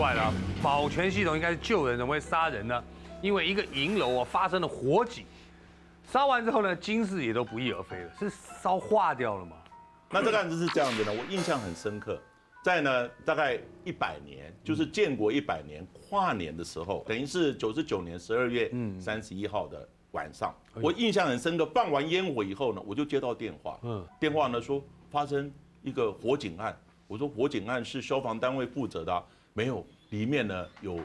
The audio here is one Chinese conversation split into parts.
怪了，保全系统应该是救人，怎么会杀人呢？因为一个银楼啊发生了火警，烧完之后呢，金饰也都不翼而飞了，是烧化掉了吗？那这个案子是这样子的，我印象很深刻，在呢大概一百年，就是建国一百年跨年的时候，等于是九十九年十二月三十一号的晚上，我印象很深刻。放完烟火以后呢，我就接到电话，嗯，电话呢说发生一个火警案，我说火警案是消防单位负责的，没有，里面呢有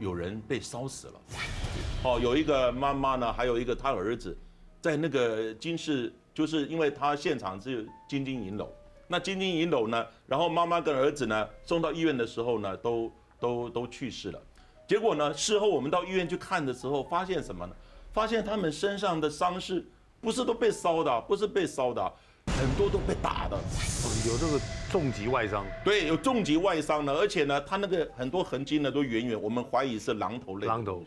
有人被烧死了，哦，有一个妈妈呢，还有一个他儿子，在那个金市。就是因为他现场是金金银楼，那金金银楼呢，然后妈妈跟儿子呢送到医院的时候呢，都都都去世了。结果呢，事后我们到医院去看的时候，发现什么呢？发现他们身上的伤势不是都被烧的，不是被烧的，很多都被打的，有这个重级外伤。对，有重级外伤的，而且呢，他那个很多痕迹呢都远远，我们怀疑是榔头类。榔头，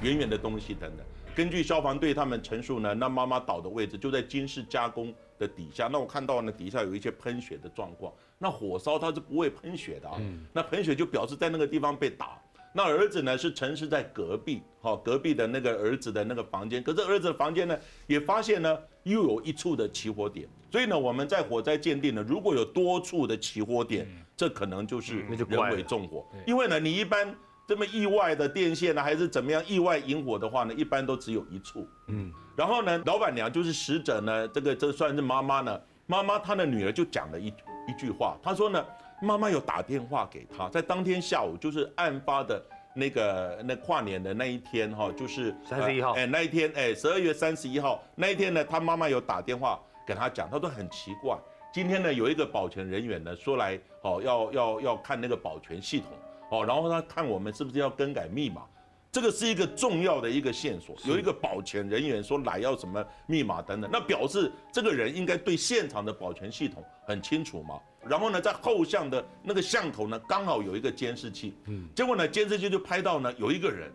远远的东西等等。根据消防队他们陈述呢，那妈妈倒的位置就在金饰加工的底下。那我看到呢，底下有一些喷血的状况。那火烧它是不会喷血的啊，那喷血就表示在那个地方被打。那儿子呢是陈尸在隔壁，好，隔壁的那个儿子的那个房间。可是儿子的房间呢，也发现呢又有一处的起火点。所以呢，我们在火灾鉴定呢，如果有多处的起火点，这可能就是人为纵火。因为呢，你一般。这么意外的电线呢，还是怎么样意外引火的话呢？一般都只有一处。嗯，然后呢，老板娘就是死者呢，这个这算是妈妈呢。妈妈她的女儿就讲了一一句话，她说呢，妈妈有打电话给他，在当天下午，就是案发的那个那跨年的那一天哈，就是三十一号，哎，那一天哎，十二月三十一号那一天呢，他妈妈有打电话给他讲，他说很奇怪，今天呢有一个保全人员呢说来哦要要要看那个保全系统。哦，然后他看我们是不是要更改密码，这个是一个重要的一个线索。有一个保全人员说来要什么密码等等，那表示这个人应该对现场的保全系统很清楚嘛。然后呢，在后巷的那个巷口呢，刚好有一个监视器，嗯，结果呢，监视器就拍到呢有一个人，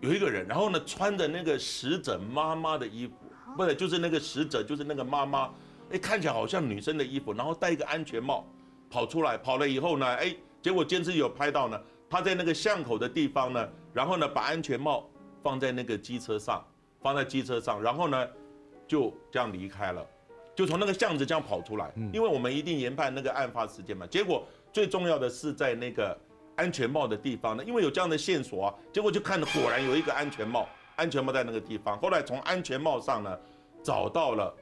有一个人，然后呢穿着那个死者妈妈的衣服，不是，就是那个死者，就是那个妈妈，哎，看起来好像女生的衣服，然后戴一个安全帽跑出来，跑了以后呢，哎。结果监视有拍到呢，他在那个巷口的地方呢，然后呢把安全帽放在那个机车上，放在机车上，然后呢就这样离开了，就从那个巷子这样跑出来。因为我们一定研判那个案发时间嘛。结果最重要的是在那个安全帽的地方呢，因为有这样的线索啊，结果就看果然有一个安全帽，安全帽在那个地方。后来从安全帽上呢找到了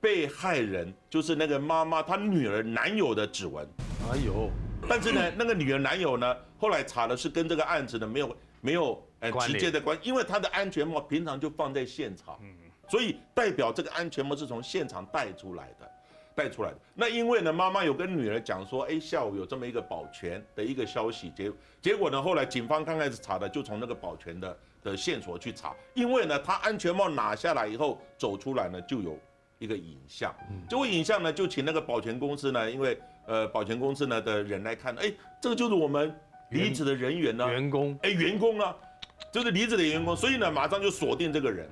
被害人，就是那个妈妈她女儿男友的指纹。哎呦！但是呢，那个女儿男友呢，后来查的是跟这个案子呢没有没有呃直接的关，因为他的安全帽平常就放在现场，所以代表这个安全帽是从现场带出来的，带出来的。那因为呢，妈妈有跟女儿讲说，哎，下午有这么一个保全的一个消息，结结果呢，后来警方刚开始查的就从那个保全的的线索去查，因为呢，他安全帽拿下来以后走出来呢，就有一个影像，这个影像呢，就请那个保全公司呢，因为。呃，保全公司呢的人来看，哎，这个就是我们离职的人员呢，员工，哎，员工啊，就是离职的员工，所以呢，马上就锁定这个人。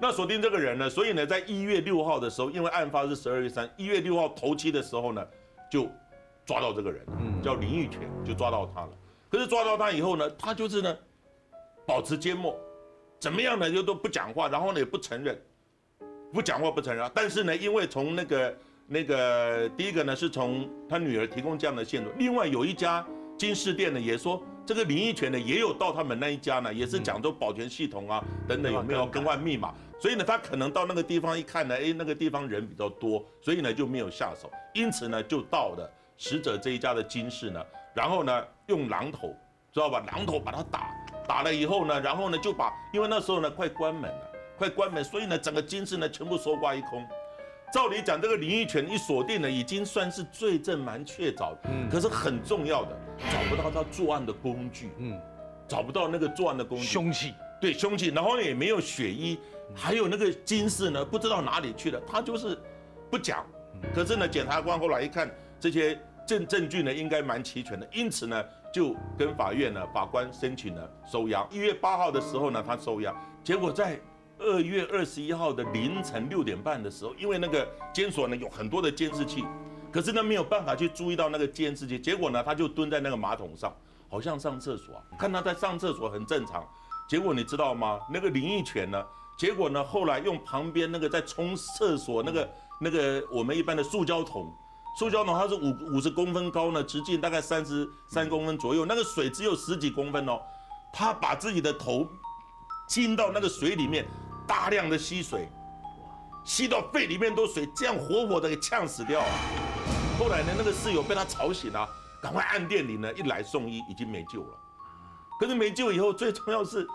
那锁定这个人呢，所以呢，在一月六号的时候，因为案发是十二月三，一月六号头七的时候呢，就抓到这个人，叫林玉泉，就抓到他了。可是抓到他以后呢，他就是呢，保持缄默，怎么样呢，就都不讲话，然后呢也不承认，不讲话不承认。但是呢，因为从那个。那个第一个呢，是从他女儿提供这样的线索。另外有一家金饰店呢，也说这个林义泉呢，也有到他们那一家呢，也是讲究保全系统啊等等有没有更换密码。所以呢，他可能到那个地方一看呢，哎，那个地方人比较多，所以呢就没有下手。因此呢，就到了死者这一家的金饰呢，然后呢用榔头，知道吧？榔头把他打打了以后呢，然后呢就把，因为那时候呢快关门了，快关门，所以呢整个金饰呢全部搜刮一空。照理讲，这个林玉泉一锁定了，已经算是罪证蛮确凿。嗯，可是很重要的，找不到他作案的工具。嗯，找不到那个作案的工具。凶器，对，凶器。然后呢，也没有血衣，还有那个金饰呢，不知道哪里去了。他就是不讲。可是呢，检察官后来一看，这些证证据呢，应该蛮齐全的，因此呢，就跟法院呢，法官申请了收押。一月八号的时候呢，他收押，结果在。二月二十一号的凌晨六点半的时候，因为那个监所呢有很多的监视器，可是呢没有办法去注意到那个监视器，结果呢他就蹲在那个马桶上，好像上厕所啊，看他在上厕所很正常。结果你知道吗？那个林义全呢？结果呢？后来用旁边那个在冲厕所那个那个我们一般的塑胶桶，塑胶桶它是五五十公分高呢，直径大概三十三公分左右，那个水只有十几公分哦。他把自己的头浸到那个水里面，大量的吸水，吸到肺里面都水，这样活活的给呛死掉啊！后来呢，那个室友被他吵醒了，赶快按电铃呢，一来送医，已经没救了。可是没救以后，最重要是。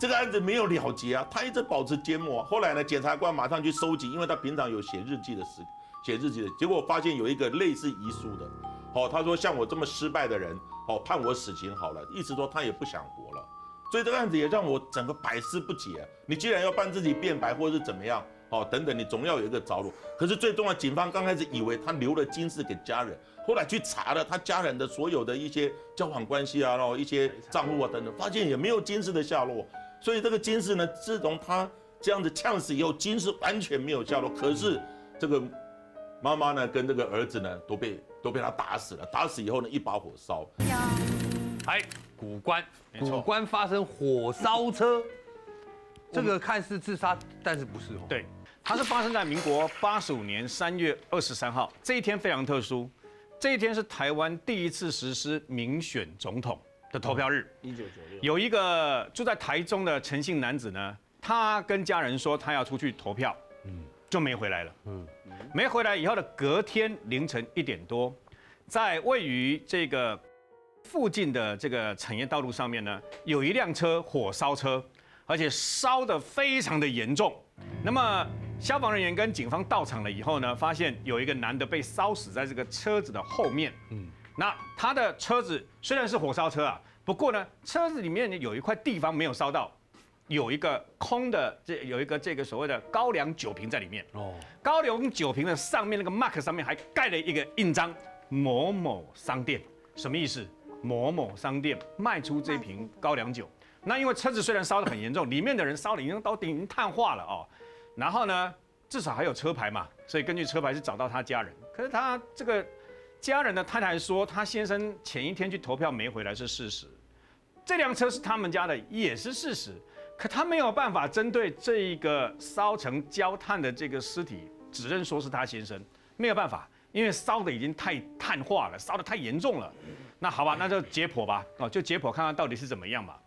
这个案子没有了结啊，他一直保持缄默。后来呢，检察官马上去收集，因为他平常有写日记的时，写日记的结果发现有一个类似遗书的。好，他说像我这么失败的人，好判我死刑好了，意思说他也不想活了。所以这个案子也让我整个百思不解。你既然要帮自己辩白或者是怎么样，好等等，你总要有一个着落。可是最重要，警方刚开始以为他留了金饰给家人，后来去查了他家人的所有的一些交往关系啊，然后一些账户啊等等，发现也没有金饰的下落。所以这个金饰呢，自从他这样子呛死以后，金饰完全没有下落。可是这个妈妈呢，跟这个儿子呢，都被都被他打死了。打死以后呢，一把火烧。哎，古关，古关发生火烧车，这个看似自杀，但是不是哦？对，它是发生在民国八十五年三月二十三号，这一天非常特殊，这一天是台湾第一次实施民选总统。的投票日，一九九六，有一个住在台中的陈姓男子呢，他跟家人说他要出去投票，嗯，就没回来了，嗯，没回来以后的隔天凌晨一点多，在位于这个附近的这个产业道路上面呢，有一辆车火烧车，而且烧得非常的严重。那么消防人员跟警方到场了以后呢，发现有一个男的被烧死在这个车子的后面，嗯。那他的车子虽然是火烧车啊，不过呢，车子里面有一块地方没有烧到，有一个空的，这有一个这个所谓的高粱酒瓶在里面。哦，高粱酒瓶的上面那个 mark 上面还盖了一个印章，某某商店，什么意思？某某商店卖出这瓶高粱酒。那因为车子虽然烧得很严重，里面的人烧的已经都已经碳化了哦。然后呢，至少还有车牌嘛，所以根据车牌是找到他家人。可是他这个。家人的太太说，他先生前一天去投票没回来是事实，这辆车是他们家的也是事实，可他没有办法针对这一个烧成焦炭的这个尸体指认说是他先生，没有办法，因为烧的已经太碳化了，烧的太严重了。那好吧，那就解剖吧，哦，就解剖看看到底是怎么样吧。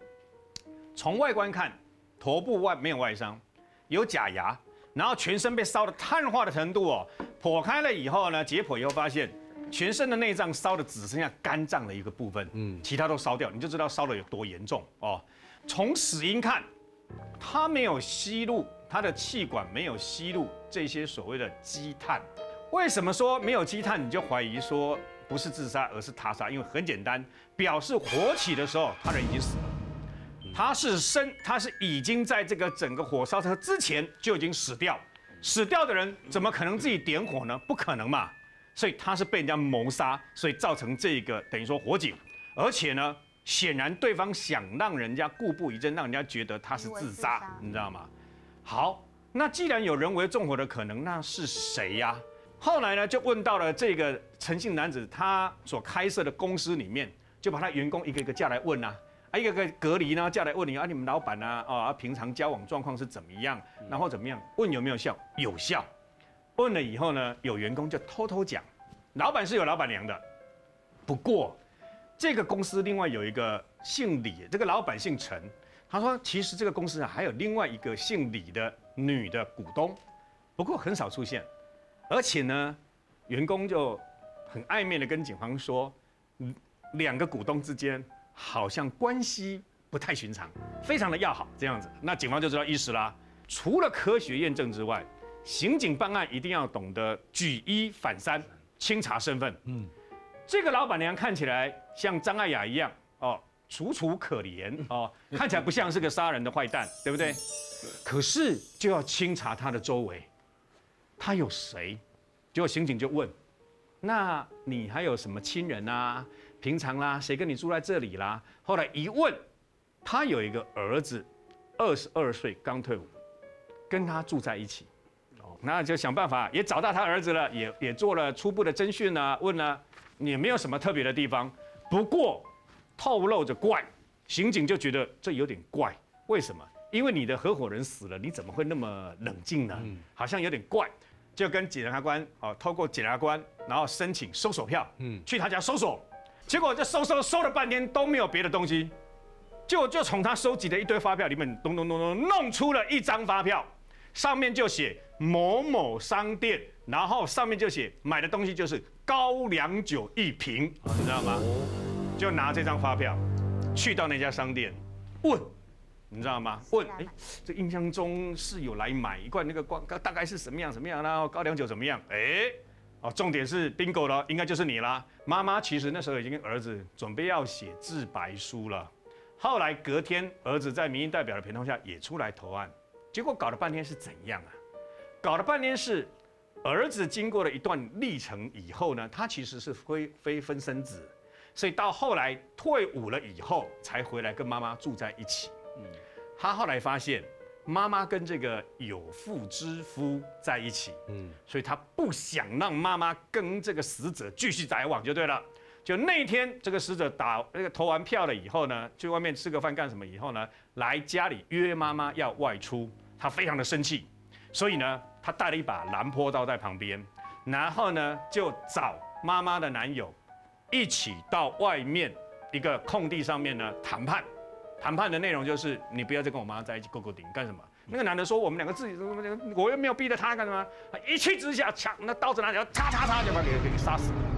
从外观看，头部外没有外伤，有假牙，然后全身被烧的碳化的程度哦，剖开了以后呢，解剖以后发现。全身的内脏烧的只剩下肝脏的一个部分，嗯，其他都烧掉，你就知道烧的有多严重哦。从死因看，他没有吸入，他的气管没有吸入这些所谓的积碳。为什么说没有积碳，你就怀疑说不是自杀而是他杀？因为很简单，表示火起的时候他人已经死了，他是生，他是已经在这个整个火烧车之前就已经死掉，死掉的人怎么可能自己点火呢？不可能嘛。所以他是被人家谋杀，所以造成这个等于说火警，而且呢，显然对方想让人家固步一阵，让人家觉得他是自杀，你知道吗？好，那既然有人为纵火的可能，那是谁呀？后来呢，就问到了这个陈姓男子，他所开设的公司里面，就把他员工一个一个叫来问啊，啊，一个个隔离呢，叫来问你啊，你们老板呢，啊，平常交往状况是怎么样，然后怎么样？问有没有效？有效。问了以后呢，有员工就偷偷讲，老板是有老板娘的，不过这个公司另外有一个姓李，这个老板姓陈，他说其实这个公司啊还有另外一个姓李的女的股东，不过很少出现，而且呢，员工就很暧昧的跟警方说，两个股东之间好像关系不太寻常，非常的要好这样子，那警方就知道意思啦。除了科学验证之外。刑警办案一定要懂得举一反三，清查身份。嗯，这个老板娘看起来像张爱雅一样哦，楚楚可怜哦，看起来不像是个杀人的坏蛋，对不对？可是就要清查她的周围，他有谁？结果刑警就问：那你还有什么亲人啊？平常啦，谁跟你住在这里啦？后来一问，他有一个儿子，二十二岁刚退伍，跟他住在一起。哦那就想办法，也找到他儿子了，也也做了初步的侦讯啊，问呢，也没有什么特别的地方。不过，透露着怪，刑警就觉得这有点怪，为什么？因为你的合伙人死了，你怎么会那么冷静呢？好像有点怪，就跟检察官哦，透过检察官，然后申请搜索票，嗯，去他家搜索，结果这搜搜搜了半天都没有别的东西，就就从他收集的一堆发票里面咚咚咚咚弄出了一张发票，上面就写某某商店，然后上面就写买的东西就是高粱酒一瓶，你知道吗？就拿这张发票去到那家商店问。你知道吗？问，哎，这印象中是有来买一罐那个光，大概是什么样什么样然后高粱酒怎么样？哎，哦，重点是 bingo 了，应该就是你啦。妈妈其实那时候已经跟儿子准备要写自白书了。后来隔天，儿子在民意代表的陪同下也出来投案，结果搞了半天是怎样啊？搞了半天是儿子经过了一段历程以后呢，他其实是非非分生子，所以到后来退伍了以后才回来跟妈妈住在一起。嗯，他后来发现妈妈跟这个有妇之夫在一起，嗯，所以他不想让妈妈跟这个死者继续来往，就对了。就那天这个死者打那个投完票了以后呢，去外面吃个饭干什么？以后呢，来家里约妈妈要外出，他非常的生气，所以呢，他带了一把蓝坡刀在旁边，然后呢，就找妈妈的男友一起到外面一个空地上面呢谈判。谈判的内容就是，你不要再跟我妈在一起勾勾顶干什么？那个男的说，我们两个自己，我又没有逼着他干什么？一气之下，抢那刀子拿起来，嚓嚓嚓就把给给杀死了。